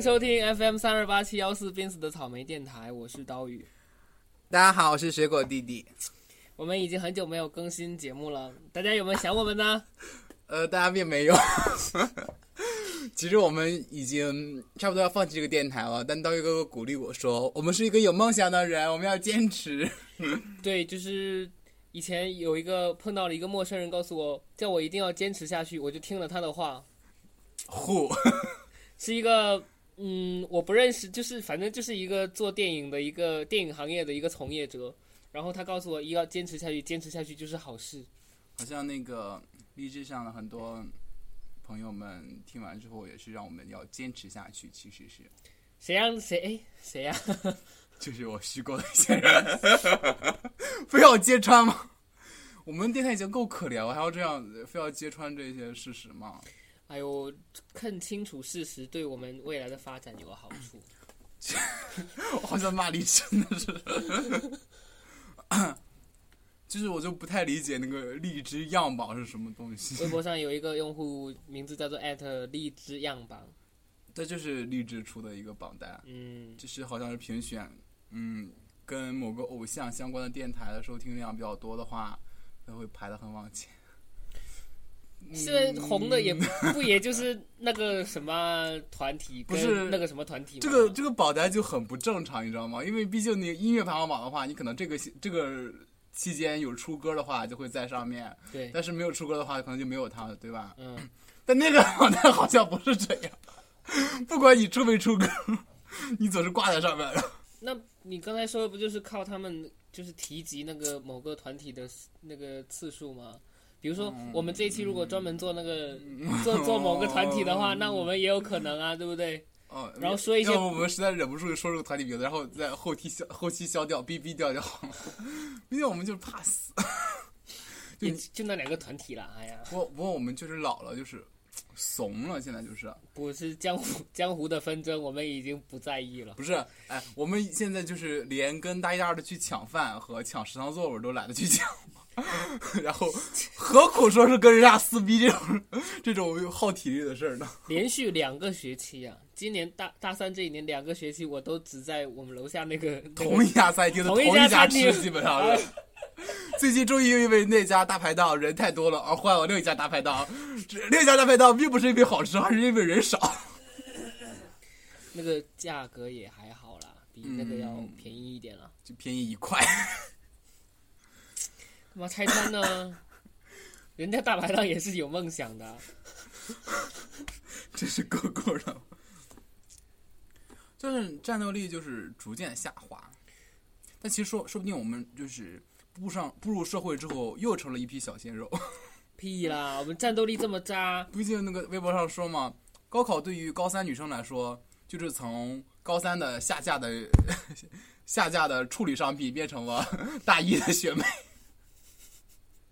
迎收听 FM 三二八七幺四濒死的草莓电台，我是刀鱼。大家好，我是水果弟弟。我们已经很久没有更新节目了，大家有没有想我们呢？呃，大家并没有。其实我们已经差不多要放弃这个电台了，但刀鱼哥哥鼓励我说：“我们是一个有梦想的人，我们要坚持。对，就是以前有一个碰到了一个陌生人，告诉我叫我一定要坚持下去，我就听了他的话。”呼，是一个嗯，我不认识，就是反正就是一个做电影的一个电影行业的一个从业者。然后他告诉我，一要坚持下去，坚持下去就是好事。好像那个励志上的很多朋友们听完之后，也是让我们要坚持下去。其实是谁让谁哎谁呀？就是我虚构的一些人，非要揭穿吗？我们电台已经够可怜了，还要这样非要揭穿这些事实吗？哎呦，看清楚事实对我们未来的发展有好处。我好像骂励志，真的是。就是我就不太理解那个荔枝样榜是什么东西。微博上有一个用户名字叫做艾特荔枝样榜，这就是荔枝出的一个榜单。嗯，就是好像是评选，嗯，跟某个偶像相关的电台的收听量比较多的话，它会排的很往前。现在红的也 不也就是那个什么团体，不是那个什么团体。这个这个榜单就很不正常，你知道吗？因为毕竟你音乐排行榜的话，你可能这个这个。期间有出歌的话就会在上面，对，但是没有出歌的话可能就没有他了，对吧？嗯，但那个榜单好像不是这样，不管你出没出歌，你总是挂在上面的。那你刚才说的不就是靠他们就是提及那个某个团体的那个次数吗？比如说我们这一期如果专门做那个 做做某个团体的话，那我们也有可能啊，对不对？哦，然后说一些，我们实在忍不住说这个团体名字，然后在后期消后期消掉，哔哔掉就好了。毕竟我们就是怕死，就就那两个团体了。哎呀，不不过我们就是老了，就是怂了，现在就是不是江湖江湖的纷争，我们已经不在意了。不是，哎，我们现在就是连跟大一、大二的去抢饭和抢食堂座位都懒得去抢。然后，何苦说是跟人家撕逼这种这种耗体力的事儿呢？连续两个学期啊，今年大大三这一年两个学期，我都只在我们楼下那个同一家餐厅的同一家吃，基本上是。最近终于因为那家大排档人太多了而换了另一家大排档，另一家大排档并不是因为好吃，而是因为人少。那个价格也还好啦，比那个要便宜一点了，就便宜一块。干嘛拆穿呢？人家大排档也是有梦想的，真是够够的。就是战斗力就是逐渐下滑，但其实说说不定我们就是步上步入社会之后又成了一批小鲜肉。屁啦！我们战斗力这么渣。毕竟那个微博上说嘛，高考对于高三女生来说，就是从高三的下架的 下架的处理商品变成了大一的学妹。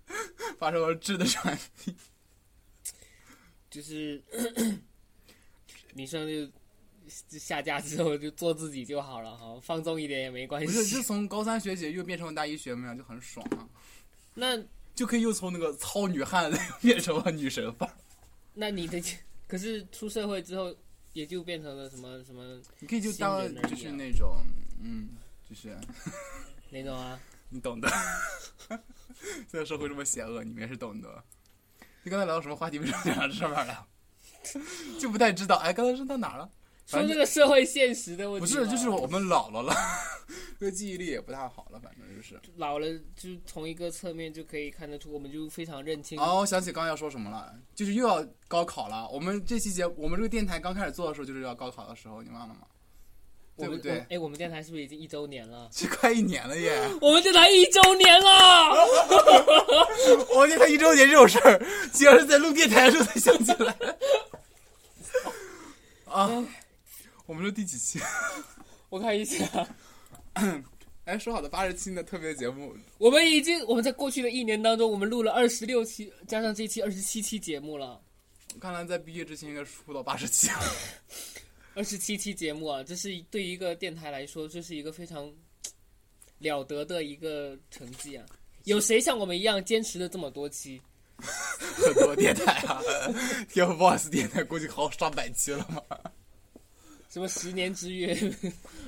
发生了质的转变，就是女生就下架之后就做自己就好了哈，放纵一点也没关系。不是，就从高三学姐又变成了大一学妹，就很爽啊。那就可以又从那个糙女汉 变成了女神范儿。那你的可是出社会之后也就变成了什么什么？你可以就当就是那种嗯，就是哪种啊？你懂的。现在社会这么险恶，你们也是懂的。你刚才聊到什么话题？为什么讲到这上面了？就不太知道。哎，刚才说到哪了？说这个社会现实的问题。不是，就是我们老了了，这个记忆力也不太好了，反正就是老了，就从一个侧面就可以看得出，我们就非常认清。哦，我想起刚要说什么了，就是又要高考了。我们这期节，我们这个电台刚开始做的时候，就是要高考的时候，你忘了吗？对不对？哎，我们电台是不是已经一周年了？这快一年了耶！我们电台一周年了！我们电台一周年这种事儿，竟然是在录电台的时候才想起来。啊，我们录第几期？我看一下。哎，说好的八十期的特别节目，我们已经我们在过去的一年当中，我们录了二十六期，加上这期二十七期节目了。看来在毕业之前应该出到八十期。二十七期节目啊，这是对于一个电台来说，这是一个非常了得的一个成绩啊！有谁像我们一样坚持了这么多期？很多电台啊，TFBOYS 电台估计好上百期了嘛。什么十年之约，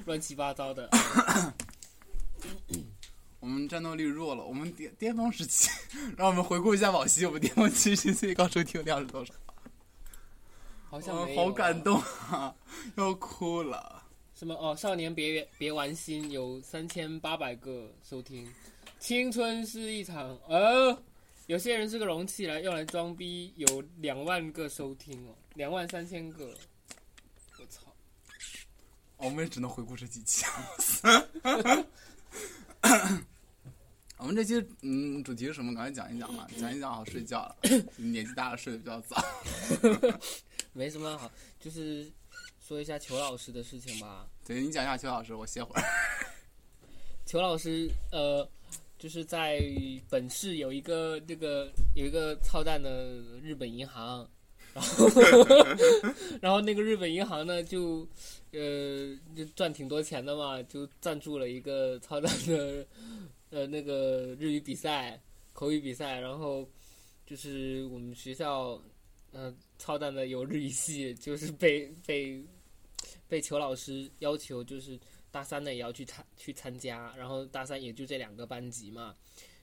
乱七八糟的。我们战斗力弱了，我们巅巅峰时期，让我们回顾一下往昔，我们巅峰期 最高收听量是多少？好像好感动啊，要哭了。什么哦？少年别别玩心有三千八百个收听，青春是一场呃，有些人是个容器来用来装逼，有两万个收听哦，两万三千个，我操！我们也只能回顾这几期。我们这期嗯，主题是什么？赶快讲一讲吧，讲一讲好睡觉了。年纪大了，睡得比较早。没什么好，就是说一下裘老师的事情吧。对你讲一下裘老师，我歇会儿。裘老师，呃，就是在本市有一个这个有一个操蛋的日本银行，然后 然后那个日本银行呢，就呃就赚挺多钱的嘛，就赞助了一个操蛋的呃那个日语比赛、口语比赛，然后就是我们学校呃操蛋的有日语系，就是被被被裘老师要求就是。大三的也要去参去参加，然后大三也就这两个班级嘛，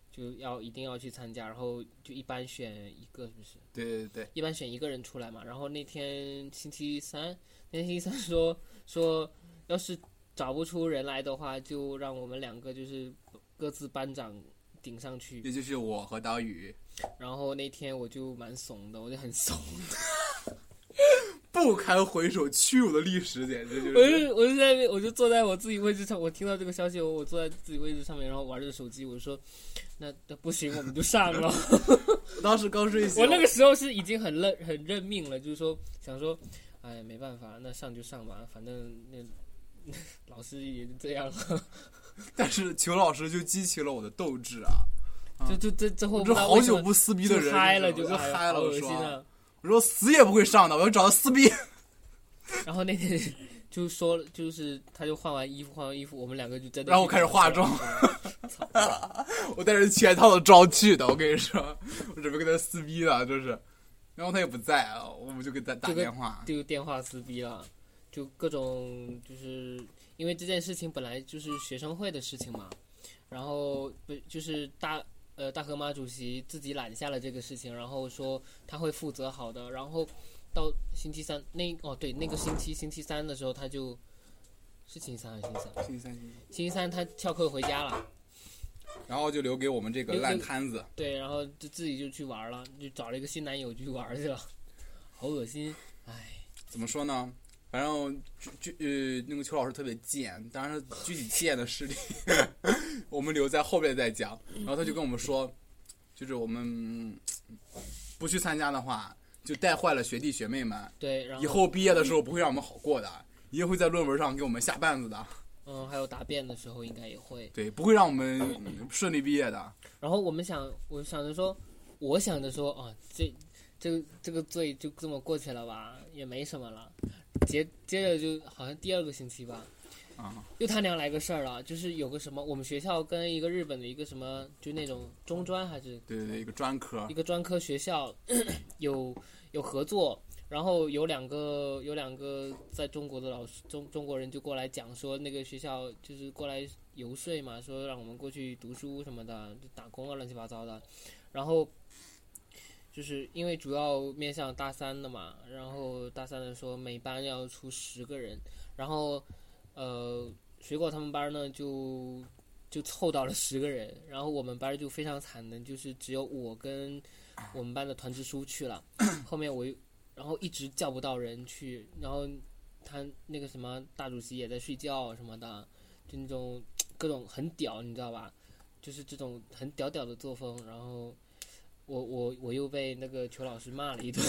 就要一定要去参加，然后就一般选一个，是不是？对对对，一般选一个人出来嘛。然后那天星期三，那天星期三说说，要是找不出人来的话，就让我们两个就是各自班长顶上去。也就是我和刀宇。然后那天我就蛮怂的，我就很怂。不堪回首屈辱的历史，简直就是。我就我就在那，我就坐在我自己位置上，我听到这个消息，我我坐在自己位置上面，然后玩着手机，我说，那那不行，我们就上了。当时刚睡醒，我那个时候是已经很认很认命了，就是说想说，哎，没办法，那上就上吧，反正那 老师也就这样了。但是裘老师就激起了我的斗志啊！就就这之后，这好久不撕逼的人，嗨了就嗨了，恶心啊！我说死也不会上的，我要找他撕逼。然后那天就说，就是他就换完衣服，换完衣服，我们两个就在那。然后我开始化妆。我带着全套的妆去的，我跟你说，我准备跟他撕逼了，就是。然后他也不在啊，我们就给他打电话，就电话撕逼了，就各种就是因为这件事情本来就是学生会的事情嘛，然后不就是大。呃，大河马主席自己揽下了这个事情，然后说他会负责好的。然后到星期三那哦对，那个星期星期三的时候，他就是星期三还是星期三？星期三。星期三他翘课回家了，然后就留给我们这个烂摊子。对，然后就自己就去玩了，就找了一个新男友去玩去了，好恶心，唉。怎么说呢？反正就就呃，那个邱老师特别贱，当然具体贱的事例，我们留在后面再讲。然后他就跟我们说，就是我们不去参加的话，就带坏了学弟学妹们。对，然后以后毕业的时候不会让我们好过的，一定会在论文上给我们下绊子的。嗯，还有答辩的时候应该也会。对，不会让我们顺利毕业的。然后我们想，我想着说，我想着说啊，这这这个罪就这么过去了吧，也没什么了。接接着就好像第二个星期吧，啊，又他娘来个事儿了，就是有个什么，我们学校跟一个日本的一个什么，就那种中专还是对对对，一个专科，一个专科学校有有合作，然后有两个有两个在中国的老师中中国人就过来讲说那个学校就是过来游说嘛，说让我们过去读书什么的，就打工啊乱七八糟的，然后。就是因为主要面向大三的嘛，然后大三的说每班要出十个人，然后，呃，水果他们班呢就就凑到了十个人，然后我们班就非常惨的，就是只有我跟我们班的团支书去了，后面我又然后一直叫不到人去，然后他那个什么大主席也在睡觉什么的，就那种各种很屌，你知道吧？就是这种很屌屌的作风，然后。我我我又被那个裘老师骂了一顿。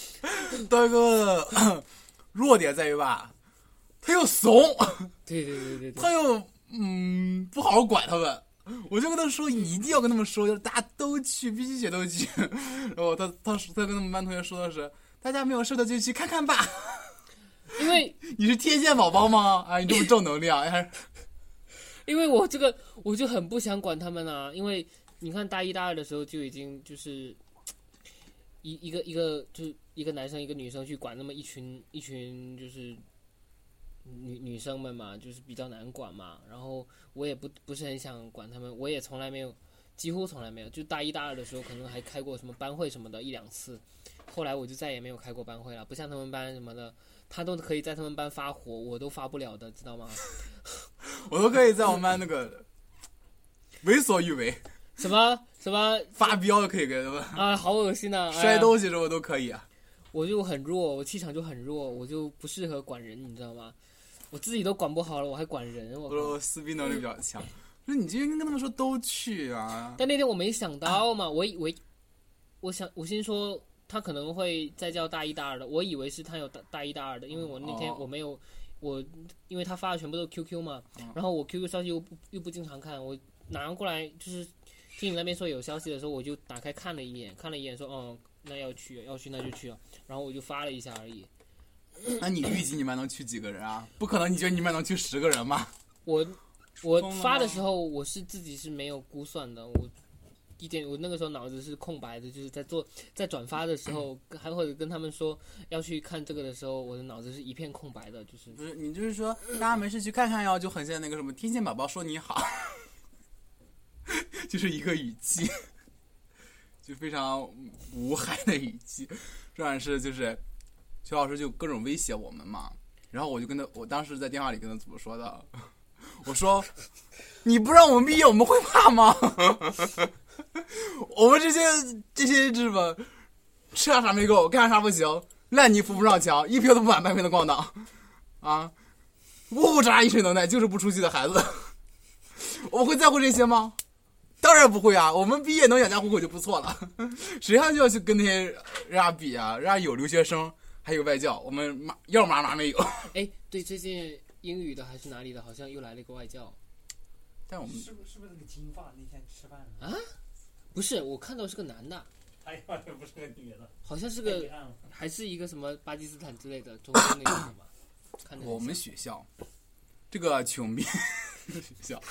大哥，弱点在于吧，他又怂。对对对对。他又嗯不好好管他们，我就跟他说，你一定要跟他们说，就是大家都去，必须写都去。然后他他他跟他们班同学说的是，大家没有事的就去看看吧。因为你是天线宝宝吗？啊，你这么正能量，还是？因为我这个我就很不想管他们啊，因为。你看大一、大二的时候就已经就是一一个一个就是一个男生一个女生去管那么一群一群就是女女生们嘛，就是比较难管嘛。然后我也不不是很想管他们，我也从来没有，几乎从来没有。就大一大二的时候，可能还开过什么班会什么的，一两次。后来我就再也没有开过班会了，不像他们班什么的，他都可以在他们班发火，我都发不了的，知道吗？我都可以在我们班那个为所欲为，什么什么发飙都可以给他们，啊，好恶心呐、哎摔东西什么都可以啊。我就很弱，我气场就很弱，我就不适合管人，你知道吗？我自己都管不好了，我还管人，我我说靠！我撕逼能力比较强，说你今天跟他们说都去啊。但那天我没想到嘛，我以为，我想我先说他可能会再叫大一大二的，我以为是他有大大一大二的，因为我那天哦我没有，我因为他发的全部都是 QQ 嘛，嗯然后我 QQ 消息又不又不经常看，我拿过来就是听你那边说有消息的时候，我就打开看了一眼，看了一眼说哦那要去要去那就去了，然后我就发了一下而已。那你预计你们班能去几个人啊？不可能，你觉得你们班能去十个人吗？我我发的时候，我是自己是没有估算的，我一点我那个时候脑子是空白的，就是在做在转发的时候，还或者跟他们说要去看这个的时候，我的脑子是一片空白的，就是不是，你就是说大家没事去看看哟，就很像那个什么天线宝宝说你好，就是一个语气，就非常无害的语气。重点是就是邱老师就各种威胁我们嘛，然后我就跟他，我当时在电话里跟他怎么说的？我说你不让我们毕业，我们会怕吗？我们这些这些日本，吃啥啥没够，干啥啥不行，烂泥扶不上墙，一票都不满半瓶的咣当。啊，呜呜喳一身能耐，就是不出息的孩子。我会在乎这些吗？当然不会啊！我们毕业能养家糊口就不错了，谁还就要去跟那些人家比啊？人家有留学生，还有外教，我们嘛要嘛嘛没有。哎，对，最近英语的还是哪里的，好像又来了一个外教，但我们是不是不是那个金发那天吃饭啊？不是我看到是个男的，哎呀，这不是个女的，好像是个还是一个什么巴基斯坦之类的中东那种的吧，看我们学校这个穷逼学校，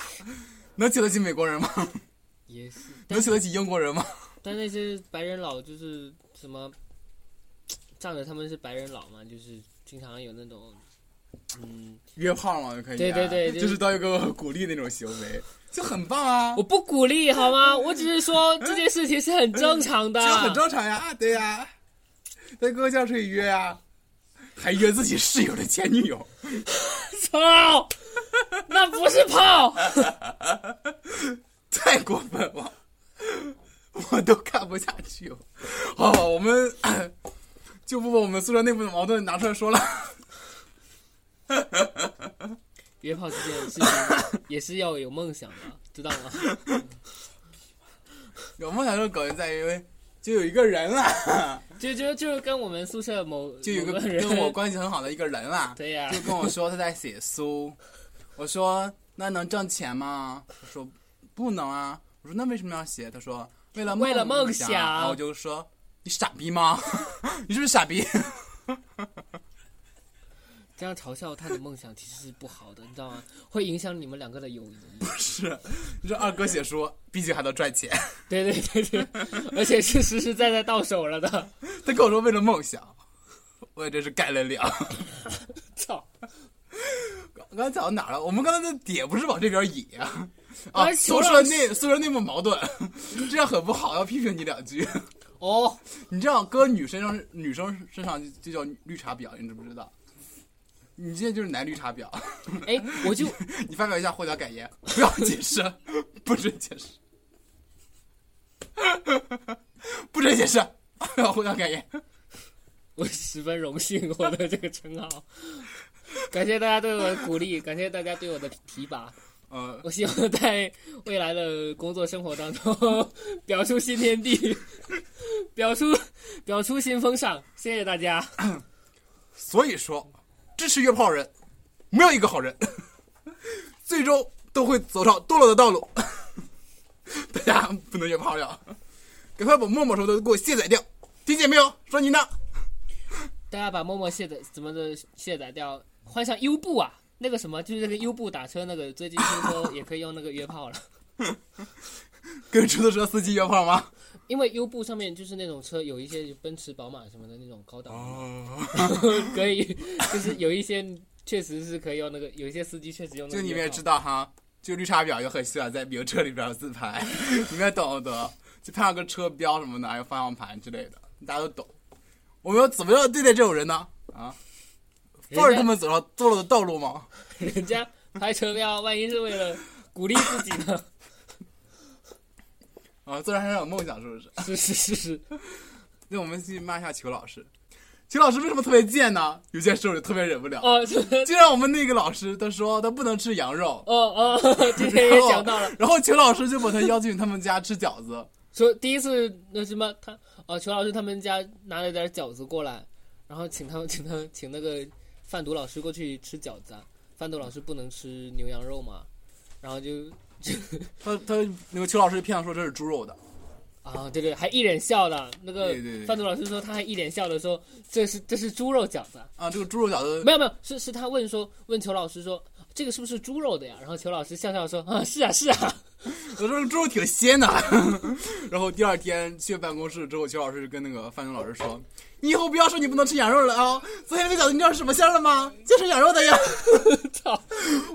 能请得起美国人吗？也是，能请得起英国人吗？但那些白人老就是什么，仗着他们是白人佬嘛，就是经常有那种，嗯，约炮嘛就可以、啊，对对对就是当一个鼓励那种行为，就很棒啊。我，不鼓励好吗？我只是说这件事情是很正常的，这很正常呀，对呀，在哥教室里约呀，还约自己室友的前女友，操，那不是炮，太过分了，我都看不下去了。好，我们就不把我们宿舍内部的矛盾拿出来说了。约炮这件事情也是要有梦想的，知道吗？有梦想这个梗在于，因为就有一个人啦，就就就跟我们宿舍某就有个跟我关系很好的一个人啦，对呀、就跟我说他在写书，我说那能挣钱吗？他说不能啊。我说那为什么要写？他说为了为了梦梦想然后我就说你傻逼吗？你是不是傻逼？这样嘲笑他的梦想其实是不好的，你知道吗？会影响你们两个的友谊。不是，你说二哥写书，毕竟还能赚钱。对对对对，而且是实实在在到手了的。他跟我说为了梦想，我也真是干了两。操！刚刚讲到哪了？我们刚才的点不是往这边引啊。啊，哎宿舍内宿舍内部矛盾，这样很不好，要批评你两句。哦，你这样搁女生上女生身上就就叫绿茶婊，你知不知道？你这就是男绿茶婊。哎，我就 你发表一下获奖感言，不要解释，不准解释，不准解释，不要获奖感言。我十分荣幸获得这个称号，感谢大家对我的鼓励，感谢大家对我的提拔。呃，我希望在未来的工作生活当中表出新天地，表出表出新风尚。谢谢大家。所以说，支持约炮人，没有一个好人，最终都会走上堕落的道路。大家不能约炮了，赶快把陌陌什么的给我卸载掉，听见没有？说你呢？大家把陌陌卸载怎么的卸载掉，换上优步啊，那个什么就是那个优步打车那个，最近听说也可以用那个约炮了。跟出租车司机约炮吗？因为优步上面就是那种车，有一些奔驰、宝马什么的那种高档哦，可以就是有一些确实是可以用那个，有一些司机确实用那个。就你们也知道哈，就绿茶婊就很喜欢在名车里边自拍，你们也懂得，就配上个车标什么的，还有方向盘之类的，大家都懂。我们要怎么样对待这种人呢？啊，放着他们走上堕落的道路吗？人家拍车票，万一是为了鼓励自己呢？啊，做人还是有梦想，是不是？是是是是，那我们去骂一下裘老师。裘老师为什么特别贱呢？有件事我就特别忍不了。哦，就像我们那个老师，他说他不能吃羊肉，哦哦，今天也讲到了，然后裘老师就把他邀请他们家吃饺子。说第一次那什么，他哦，裘老师他们家拿了点饺子过来，然后请他们请他请那个贩毒老师过去吃饺子啊。贩毒老师不能吃牛羊肉嘛，然后就 他他那个邱老师骗他说这是猪肉的，啊，对对，还一脸笑的。那个对对对贩毒老师说他还一脸笑的说这是这是猪肉饺子啊，啊，这个猪肉饺子没有没有，是是他问说问邱老师说这个是不是猪肉的呀？然后邱老师笑笑说啊是啊是啊，我说猪肉挺鲜的。然后第二天去办公室之后，邱老师就跟那个范东老师说：“你以后不要说你不能吃羊肉了啊！昨天那个饺子你知道是什么馅儿的吗？就是羊肉的呀。操！”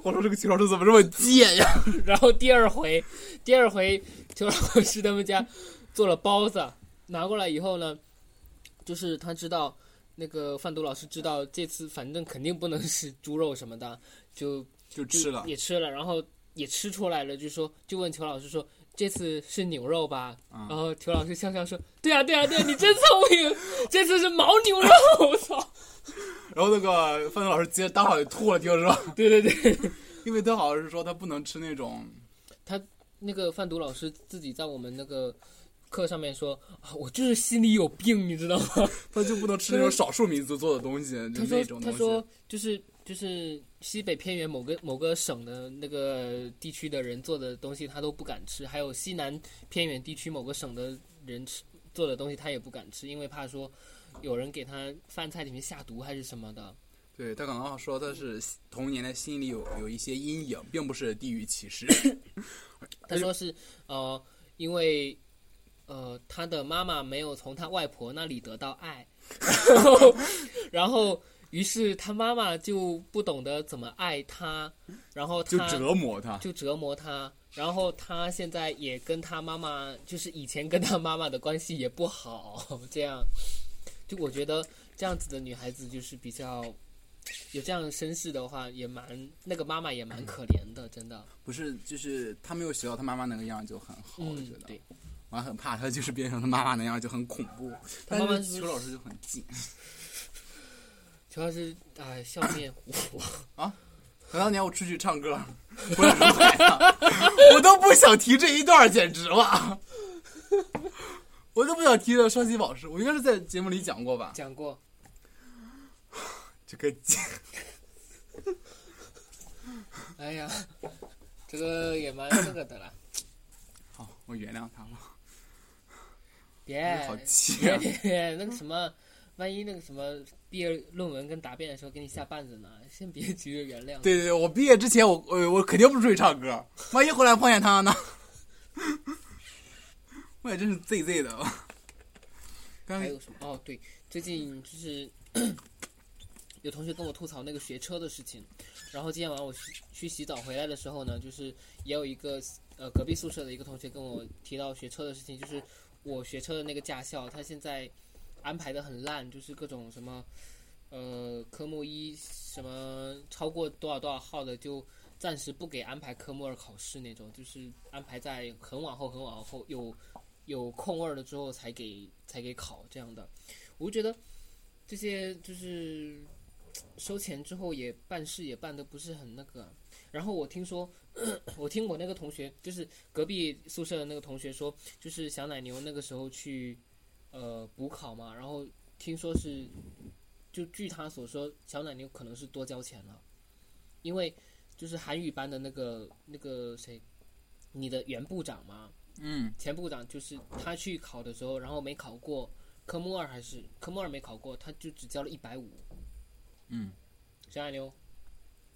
我说这个裘老师怎么这么贱呀？然后第二回，第二回裘老师他们家做了包子，拿过来以后呢，就是他知道那个贩毒老师知道这次反正肯定不能是猪肉什么的，就就就吃了。也吃了，然后也吃出来了，就说就问裘老师说这次是牛肉吧？嗯然后裘老师笑笑说对啊对啊对啊，你真聪明，这次是牦牛肉，我操！然后那个范东老师接当场就吐了，听说，对对对，因为他好像是说他不能吃那种他那个贩毒老师自己在我们那个课上面说啊，我就是心里有病，你知道吗？他就不能吃那种少数民族做的东西，就那种东西。他说就是就是西北偏远某个某个省的那个地区的人做的东西他都不敢吃，还有西南偏远地区某个省的人吃做的东西他也不敢吃，因为怕说有人给他饭菜里面下毒还是什么的。对他刚刚说他是童年的心里有有一些阴影，并不是地域歧视。他说是呃，因为呃他的妈妈没有从他外婆那里得到爱，然后然后于是他妈妈就不懂得怎么爱他，然后就折磨他。就折磨他，然后他现在也跟他妈妈，就是以前跟他妈妈的关系也不好，这样，就我觉得这样子的女孩子就是比较有这样的身世的话，也蛮那个妈妈也蛮可怜的，真的。不是，就是他没有学到他妈妈那个样就很好，我嗯觉，得。对，我还很怕他就是变成他妈妈那样就很恐怖。但他妈妈是是裘老师就很贱。主要是哎笑面虎，啊！想当年我出去唱歌，我都不想提这一段，简直了。我都不想提这双喜宝石，我应该是在节目里讲过吧？讲过，这个，哎呀，这个也蛮那个的了，好，我原谅他了。别好气别啊！别那个什么。万一那个什么毕业论文跟答辩的时候给你下绊子呢？先别急着原谅。对对对，我毕业之前我我我肯定不出去唱歌，万一回来碰见他呢？我也真是 ZZ 的。还有什么？哦，对，最近就是 有同学跟我吐槽那个学车的事情，然后今天晚上我去去洗澡回来的时候呢，就是也有一个呃隔壁宿舍的一个同学跟我提到学车的事情，就是我学车的那个驾校，他现在安排的很烂，就是各种什么呃科目一什么超过多少多少号的就。暂时不给安排科目二考试那种，就是安排在很往后、很往后，有有空位了之后才给才给考这样的。我觉得这些就是收钱之后也办事也办得不是很那个。然后我听说，我听我那个同学，就是隔壁宿舍的那个同学说，就是小奶牛那个时候去呃补考嘛，然后听说是，就据他所说，小奶牛可能是多交钱了，因为就是韩语班的那个那个谁，你的原部长嘛，嗯，前部长就是他去考的时候，然后没考过科目二还是科目二没考过，他就只交了一百五。嗯，小奶牛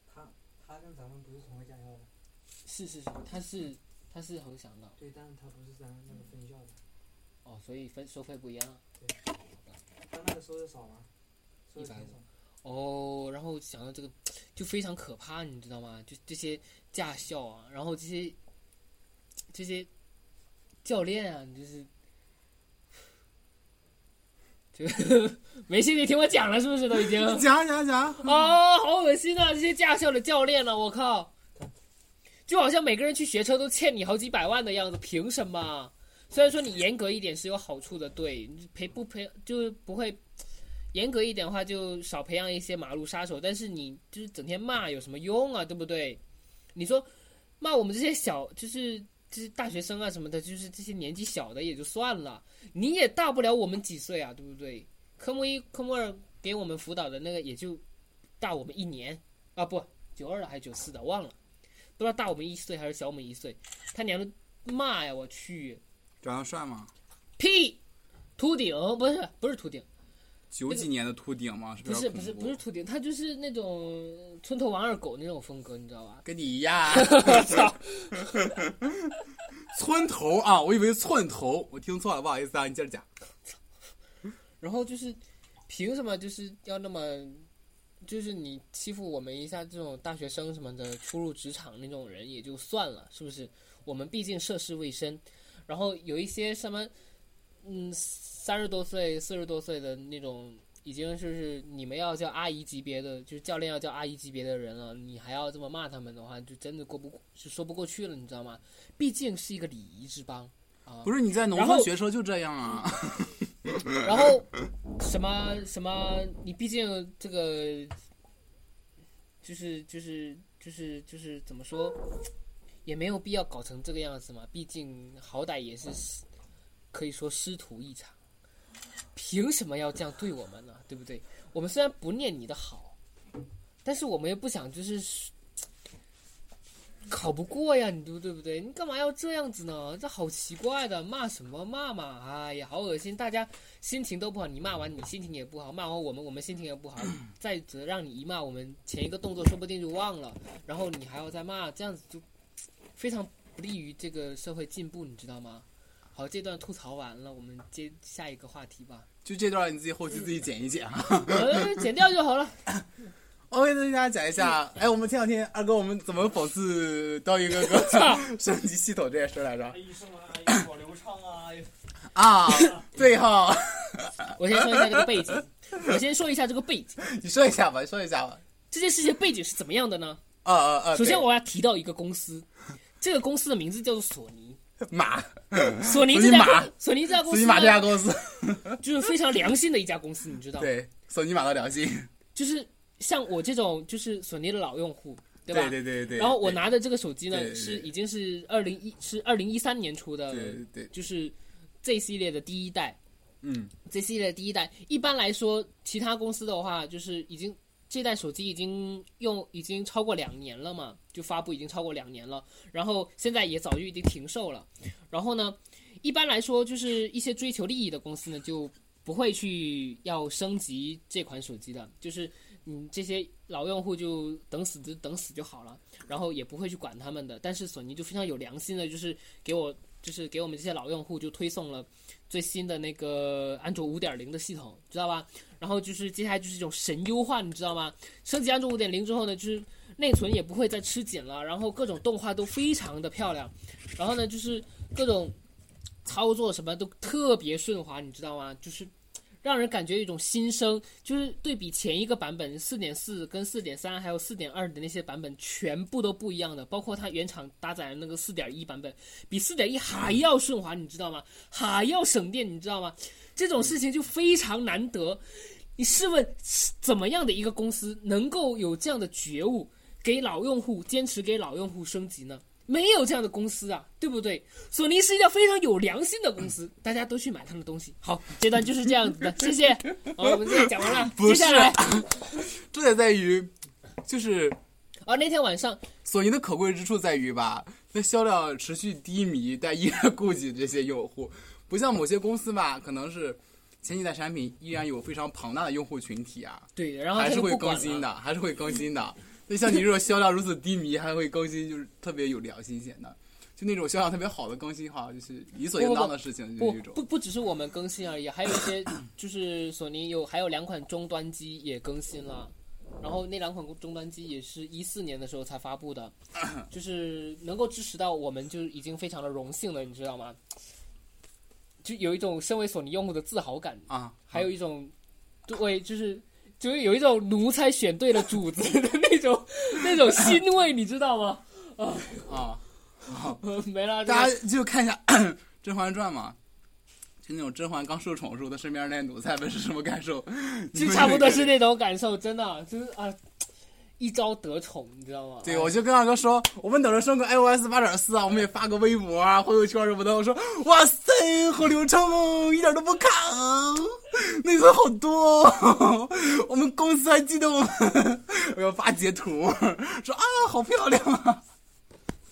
他他跟咱们不是同个驾校的，是是是，他是他是恒祥的对，但是他不是咱那个分校的，哦，所以分收费不一样他那个收的少吗？收的钱150少。哦。然后想到这个，就非常可怕，你知道吗？就这些驾校啊，然后这些这些教练啊，就是就 没兴趣听我讲了，是不是都已经？讲讲讲，啊，好恶心啊！这些驾校的教练呢、我靠，就好像每个人去学车都欠你好几百万的样子，凭什么？虽然说你严格一点是有好处的，对，培不培就是不会严格一点的话，就少培养一些马路杀手。但是你就是整天骂有什么用啊？对不对？你说骂我们这些小就是就是大学生啊什么的，就是这些年纪小的也就算了，你也大不了我们几岁啊，对不对？科目一、科目二给我们辅导的那个也就大我们一年啊，不，九二的还是九四的，忘了，不知道大我们一岁还是小我们一岁。他娘的骂呀，我去！长得帅吗？屁，秃顶不是不是秃顶，九几年的秃顶吗？不是不是不是秃顶，他就是那种村头王二狗那种风格，你知道吧？跟你一样，我操！村头啊，我以为寸头，我听错了，不好意思啊，你接着讲。然后就是凭什么就是要那么，就是你欺负我们一下这种大学生什么的初入职场那种人也就算了，是不是？我们毕竟涉世未深，然后有一些什么，嗯，三十多岁、四十多岁的那种，已经就是你们要叫阿姨级别的，就是教练要叫阿姨级别的人了，你还要这么骂他们的话，就真的过不就说不过去了，你知道吗？毕竟是一个礼仪之邦啊。不是你在农村学车就这样啊？然后什么什么，你毕竟这个就是就是就是就是怎么说，也没有必要搞成这个样子嘛。毕竟好歹也是可以说师徒一场，凭什么要这样对我们呢？对不对？我们虽然不念你的好，但是我们也不想就是。考不过呀，你说对不对？你干嘛要这样子呢？这好奇怪的，骂什么骂嘛？哎呀，好恶心！大家心情都不好，你骂完你心情也不好，骂完我们我们心情也不好。再者让你一骂，我们前一个动作说不定就忘了，然后你还要再骂，这样子就非常不利于这个社会进步，你知道吗？好，这段吐槽完了，我们接下一个话题吧。就这段你自己后期自己剪一剪啊。呃，剪掉就好了。我给大家讲一下，哎，我们前两天二哥我们怎么讽刺刀鱼哥哥 升级系统这件事来着？医生啊，又好流畅啊，啊，对哈，我先说一下这个背景，我先说一下这个背景，你说一下吧，你说一下吧。这件事情背景是怎么样的呢？啊啊啊！首先我要提到一个公司，这个公司的名字叫做索尼。马，索尼这家索尼马索尼这家公司索尼马这家，公司，就是非常良心的一家公司，你知道？对，索尼马的良心，就是像我这种就是索尼的老用户，对吧？对对对对。然后我拿的这个手机呢，是已经是二零一是二零一三年出的，对对对，就是 Z 系列的第一代。嗯，Z 系列的第一代，一般来说，其他公司的话，就是已经这代手机已经用已经超过两年了嘛，就发布已经超过两年了，然后现在也早就已经停售了。然后呢，一般来说，就是一些追求利益的公司呢，就不会去要升级这款手机的，就是嗯这些老用户就等死就等死就好了，然后也不会去管他们的。但是索尼就非常有良心的，就是给我就是给我们这些老用户就推送了最新的那个安卓五点零的系统，知道吧？然后就是接下来就是一种神优化，你知道吗？升级安卓五点零之后呢，就是内存也不会再吃紧了，然后各种动画都非常的漂亮，然后呢就是各种操作什么都特别顺滑，你知道吗？就是让人感觉一种新生，就是对比前一个版本四点四跟四点三还有四点二的那些版本，全部都不一样的，包括它原厂搭载的那个四点一版本，比四点一还要顺滑，你知道吗？还要省电，你知道吗？这种事情就非常难得。你试问，怎么样的一个公司能够有这样的觉悟，给老用户坚持给老用户升级呢？没有这样的公司啊，对不对？索尼是一家非常有良心的公司，大家都去买他们的东西。好，这段就是这样子的，谢谢。好，我们这讲完了，不接下来 重点在于，就是啊，那天晚上索尼的可贵之处在于吧，那销量持续低迷，但依然顾及这些用户，不像某些公司吧，可能是前几代产品依然有非常庞大的用户群体啊，对，然后还是会。更新的，还是会更新的。那像你这种销量如此低迷，还会更新，就是特别有良心显得。就那种销量特别好的更新，好像就是理所应当的事情，就不是这种。不不只是我们更新而已，还有一些就是索尼有还有两款终端机也更新了，然后那两款终端机也是一四年的时候才发布的，就是能够支持到我们就已经非常的荣幸了，你知道吗？就有一种身为索尼用户的自豪感，啊，还有一种对，就是就是有一种奴才选对了主子 的那种那种欣慰，你知道吗？啊啊，没了，大家就看一下《甄嬛传》嘛。就那种甄嬛刚受宠的时候，她身边那些奴才们是什么感受？就差不多是那种感受，真的就是啊，一朝得宠，你知道吗？对，我就跟二哥说，我们等着升个 iOS 八点四啊，我们也发个微博啊、朋友圈什么的。我说，哇塞，好流畅哦，一点都不卡啊，内存好多哦。我们公司还记得我们，我要发截图，说啊，好漂亮啊。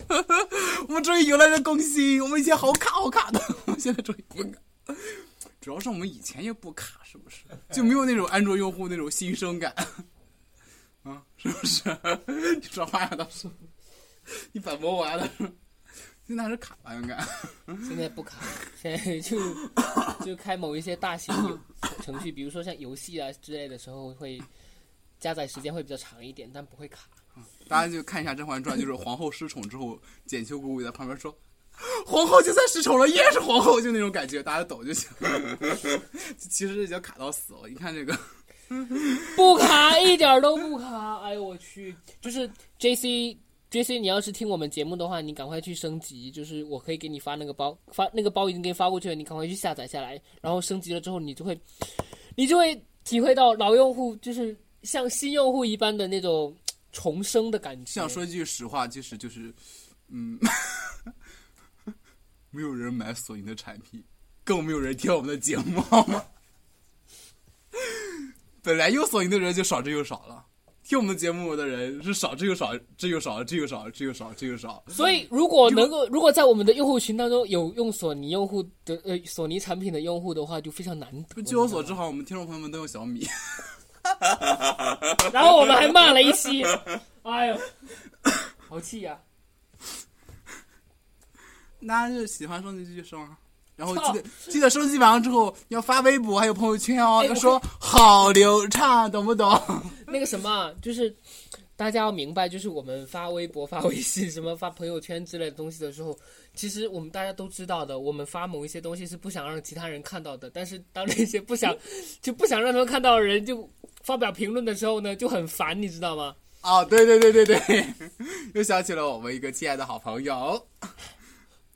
我们终于迎来了更新，我们以前好卡好卡的，我们现在终于不卡。主要是我们以前也不卡，是不是？就没有那种安卓用户那种新生感。啊，是不是？你说话呀，当时你反驳我呀，当时现在还是卡吧，应该。现在不卡，现在就就开某一些大型游程序，比如说像游戏啊之类的时候，会加载时间会比较长一点，但不会卡。大家就看一下《甄嬛传》，就是皇后失宠之后，简秋姑姑在旁边说：“皇后就算失宠了，依然是皇后。”就那种感觉，大家懂就行。其实已经卡到死了，你看这个。不卡，一点都不卡。哎呦我去！就是 J C J C，你要是听我们节目的话，你赶快去升级。就是我可以给你发那个包，发那个包已经给你发过去了，你赶快去下载下来。然后升级了之后，你就会，你就会体会到老用户就是像新用户一般的那种重生的感觉。想说一句实话，其实就是，嗯，没有人买索尼的产品，更没有人听我们的节目。好吗本来有索尼的人就少之又少了，听我们节目的人是少之又少，之又少，之又少，之又少，之又少。所以，如果能够，如果在我们的用户群当中有用索尼用户的呃索尼产品的用户的话，就非常难得。据我所知，好像我们听众朋友们都用小米。然后我们还骂了一期，哎呦，好气呀、那就喜欢双击继续升啊。然后记得记得收集完了之后要发微博还有朋友圈哦，哎要说好流畅，懂不懂？那个什么啊，就是大家要明白，就是我们发微博、发微信、什么发朋友圈之类的东西的时候，其实我们大家都知道的，我们发某一些东西是不想让其他人看到的。但是当那些不想 就不想让他们看到的人就发表评论的时候呢，就很烦，你知道吗？哦，对对对对对，又想起了我们一个亲爱的好朋友，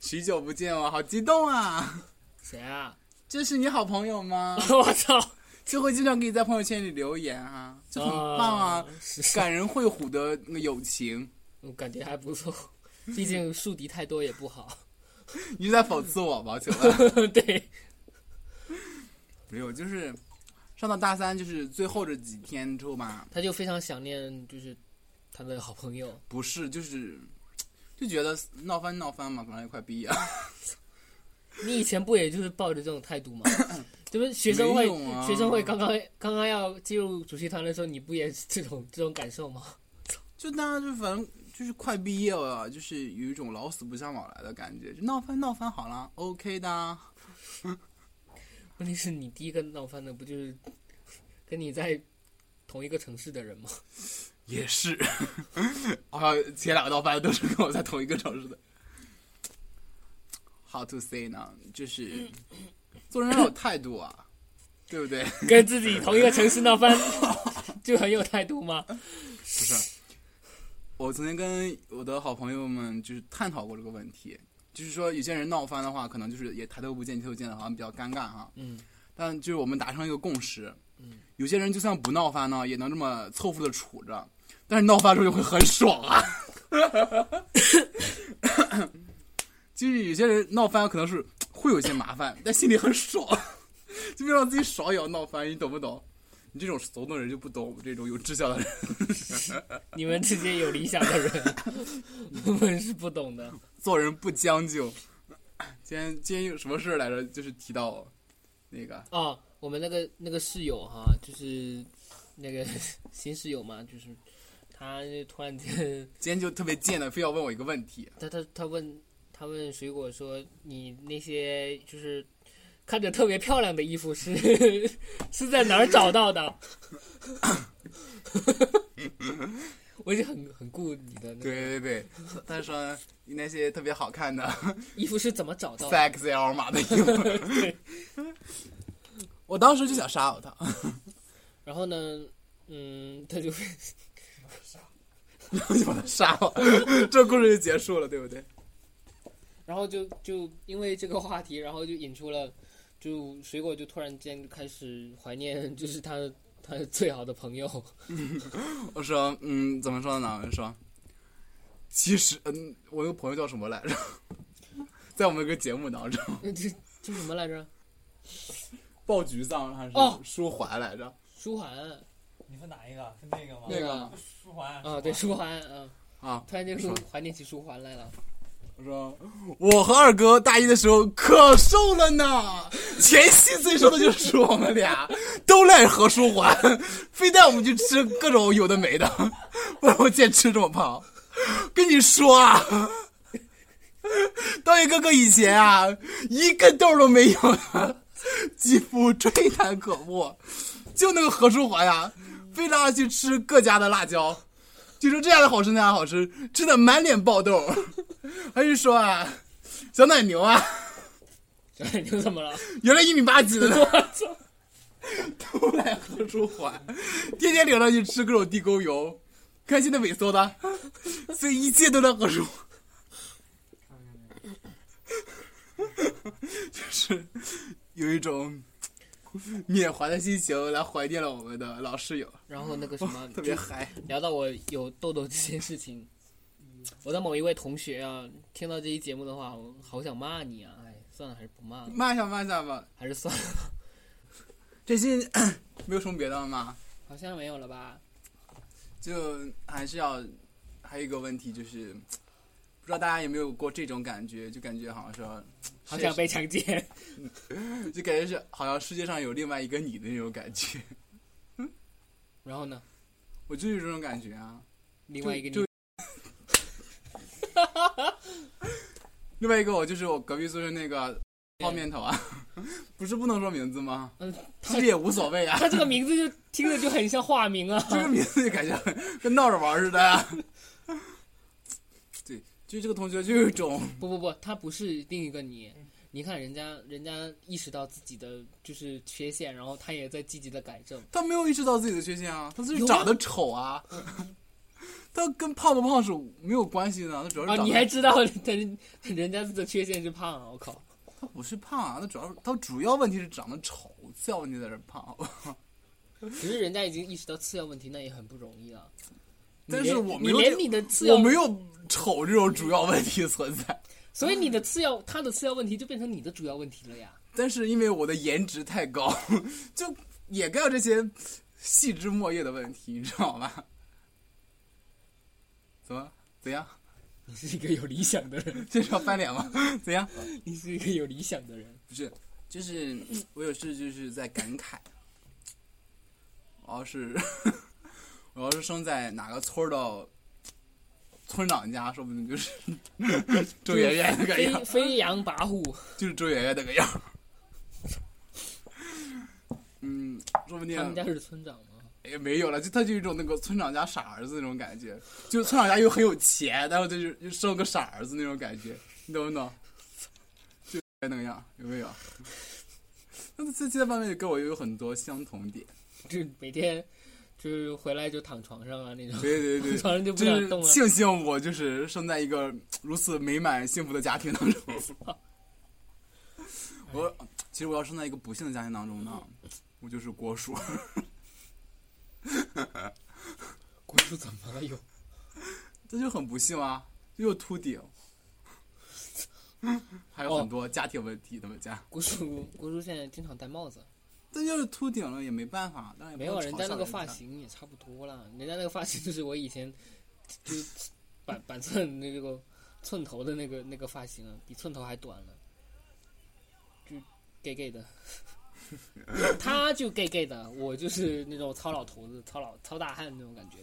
许久不见，我好激动啊！谁啊？这是你好朋友吗？我操！就会经常给你在朋友圈里留言啊，就很棒啊，感人肺腑的那个友情。我感觉还不错，毕竟树敌太多也不好。你是在讽刺我吗？请问？对，没有，就是上到大三，就是最后这几天之后吧，他就非常想念，就是他的好朋友。不是，就是就觉得闹翻闹翻嘛，反正也快毕业了。你以前不也就是抱着这种态度吗？就是学生会，啊学生会刚刚刚刚要进入主席团的时候，你不也是这种这种感受吗？就大家就反正就是快毕业了，就是有一种老死不相往来的感觉，就闹翻闹翻好了，OK 的啊。问题是你第一个闹翻的不就是跟你在同一个城市的人吗？也是，好像前两个闹翻都是跟我在同一个城市的。How to say 呢？就是做人要有态度啊，对不对？跟自己同一个城市闹翻，就很有态度吗？不是，我曾经跟我的好朋友们就是探讨过这个问题，就是说有些人闹翻的话，可能就是也抬头不见低头见的，好像比较尴尬哈。嗯但就是我们达成一个共识，嗯，有些人就算不闹翻呢，也能这么凑合的处着，但是闹翻之后就会很爽啊。就是有些人闹翻可能是会有些麻烦，但心里很爽，就为让自己爽也要闹翻，你懂不懂？你这种怂的人就不懂我们这种有志向的人。你们这些有理想的人，我们是不懂的。做人不将就。今天今天有什么事来着？就是提到那个哦，我们那个那个室友哈，就是那个 新室友嘛，就是他突然间，今天就特别贱的，非要问我一个问题。他他他问他问水果说，你那些就是看着特别漂亮的衣服是 是在哪儿找到的？我已经很很顾你的那个对对对，他说你那些特别好看的衣服是怎么找到的？XL 码的衣服，我当时就想杀了他，然后呢，嗯，他就 然后就把他杀了，这故事就结束了，对不对？然后就就因为这个话题，然后就引出了，就水果就突然间开始怀念，就是他他最好的朋友，我说，嗯，怎么说呢？我说，其实，嗯，我那个朋友叫什么来着？在我们一个节目当中，那这这什么来着？爆菊藏还是哦舒缓来着？舒缓你说哪一个？是那个吗？那个舒缓啊，对，舒缓啊，啊，突然间说怀念起舒缓来了。我说，我和二哥大一的时候可瘦了呢，前戏最瘦的就是我们俩，都赖何书桓，非带我们去吃各种有的没的，不然我见吃这么胖。跟你说啊，道爷哥哥以前啊，一个痘都没有，肌肤吹弹可破，就那个何书桓呀，非拉着去吃各家的辣椒。就说这样的好吃那样好吃，吃的满脸爆痘。他就说啊，小奶牛啊，小奶牛怎么了？原来一米八几的呢，我操！都来何处还，天天领着去吃各种地沟油，开心的萎缩的，所以一切都在何书桓。就是有一种 缅怀的心情来怀念了我们的老室友，然后那个什么，特别嗨。聊到我有痘痘这件事情，我的某一位同学啊，听到这期节目的话，我好想骂你啊！哎，算了，还是不骂了，骂一下骂一下吧，还是算了，最近 没有什么别的了吗？好像没有了吧？就还是要，还有一个问题就是，不知道大家有没有过这种感觉，就感觉好像说，好想被强奸。就感觉是好像世界上有另外一个你的那种感觉，然后呢，我就有这种感觉啊。另外一个就你，另外一个我就是我隔壁宿舍那个泡面头啊，不是不能说名字吗？嗯，其实也无所谓啊，他这个名字就听着就很像化名啊。这个名字就感觉跟闹着玩似的呀。对，就这个同学就有一种，不不不，他不是另一个你。你看人家，人家意识到自己的就是缺陷，然后他也在积极的改正。他没有意识到自己的缺陷啊，他只是有啊长得丑啊。他跟胖不胖是没有关系的，他主要是啊，你还知道他人家的缺陷是胖啊！我靠，他不是胖啊，他主要是他主要问题是长得丑，次要问题在这儿胖。只是人家已经意识到次要问题，那也很不容易了。但是我没有你连你的次要我没有丑这种主要问题存在，所以你的次要他的次要问题就变成你的主要问题了呀。但是因为我的颜值太高，就掩盖了这些细枝末叶的问题，你知道吗？怎么怎样？你是一个有理想的人，这是要翻脸吗？怎样？你是一个有理想的人。不是，就是我有事就是在感慨，我要是我要是生在哪个村儿的村长家，说不定就是 周爷爷那个样飞，飞扬跋扈，就是周爷爷那个样儿。嗯，说不定他们家是村长吗？也没有了，就他就有一种那个村长家傻儿子那种感觉，就村长家又很有钱，然后他就又生个傻儿子那种感觉，你懂不懂？就那个样，有没有？那这这方面跟我又有很多相同点，就每天就是回来就躺床上啊那种，对对对，床上就不想动了。庆幸我就是生在一个如此美满幸福的家庭当中。我其实我要生在一个不幸的家庭当中呢，我就是国叔。国叔怎么了又？这就很不幸啊，又秃顶，还有很多家庭问题。他们家，国叔国叔现在经常戴帽子，这就是秃顶了也没办法，没有人家那个发型也差不多了，人家那个发型就是我以前就是板板寸那个寸头的那个那个发型啊，比寸头还短了，就 gay gay 的。他就 gay gay 的，我就是那种糙老头子、糙老糙大汉那种感觉。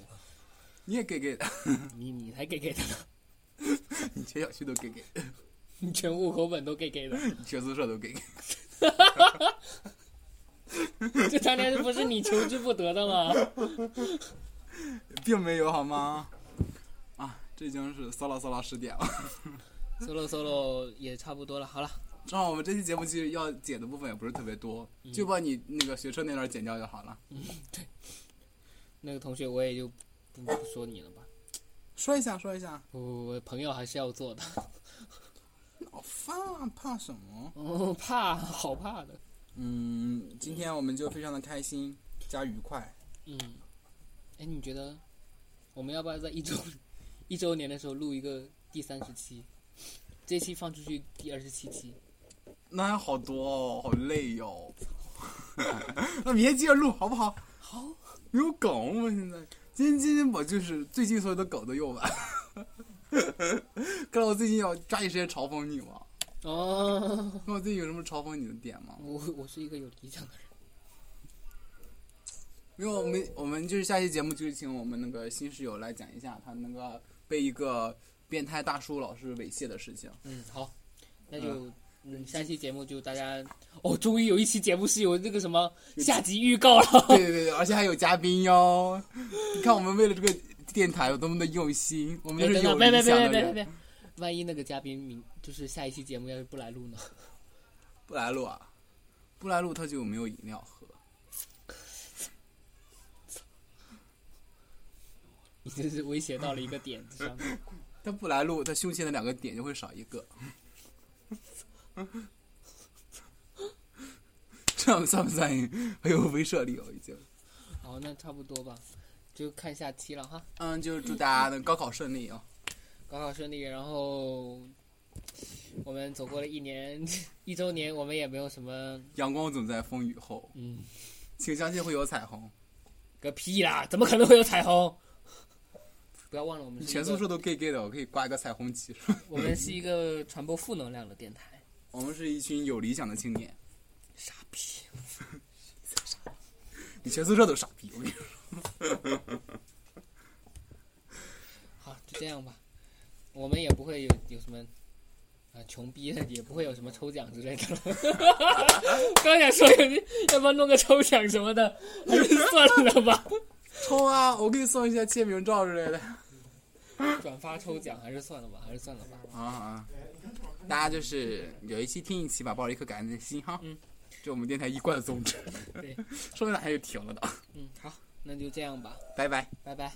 你也 gay gay 的，你你才 gay gay 的呢，你全小区都 gay gay，，你全户口本都 gay gay 的，你全宿舍都给给。这当年不是你求之不得的吗？并没有好吗？啊，这已经是 solo solo 十点了。solo solo 也差不多了，好了，正好我们这期节目其实要剪的部分也不是特别多，就把你那个学车那段剪掉就好了。嗯，对那个同学我也就不不说你了吧，说一下，说一下。我我朋友还是要做的，好 怕怕什么？哦，怕，好怕的，嗯，今天我们就非常的开心加愉快。嗯，哎，你觉得我们要不要在一周 一周年的时候录一个第三十期？这期放出去第二十七期，那还好多哦，好累哟、那明天接着录好不好？好，没有梗，我现在今天今天我就是最近所有的梗都用完。看来我最近要抓紧时间嘲讽你嘛。哦，那我最近有什么嘲讽你的点吗？我我是一个有理想的人，因为我们我们就是下期节目就是请我们那个新室友来讲一下他那个被一个变态大叔老师猥亵的事情。嗯，好，那就嗯，下期节目就大家哦，终于有一期节目是有那个什么下集预告了，对对对，而且还有嘉宾哟。你看我们为了这个电台有多么的用心，我们哎，就是有别别理想的人。别别别别，万一那个嘉宾明就是下一期节目要是不来录呢？不来录啊，不来录他就没有饮料喝。你这是威胁到了一个点子上面。他不来录，他胸前的两个点就会少一个。这样算不算很有威慑力哦？已经。好，那差不多吧，就看下期了哈。嗯，就祝大家的高考顺利哦。高考顺利，然后我们走过了一年 一周年，我们也没有什么，阳光总在风雨后，嗯，请相信会有彩虹。个屁啦，怎么可能会有彩虹？不要忘了，我们全宿舍都 gay gay 的，我可以挂一个彩虹旗。我们是一个传播负能量的电台。我们是一群有理想的青年。傻逼，你全宿舍都傻逼，我跟你说。好，就这样吧。我们也不会有有什么啊，穷逼的也不会有什么抽奖之类的。刚想说要不要弄个抽奖什么的，算了吧。抽啊，我给你送一些签名照之类的。转发抽奖还是算了吧，还是算了吧。啊啊！大家就是有一期听一期吧，抱着一颗感恩的心哈。嗯，就我们电台一贯的宗旨。对，说到哪就停了的。嗯，好，那就这样吧。拜拜，拜拜。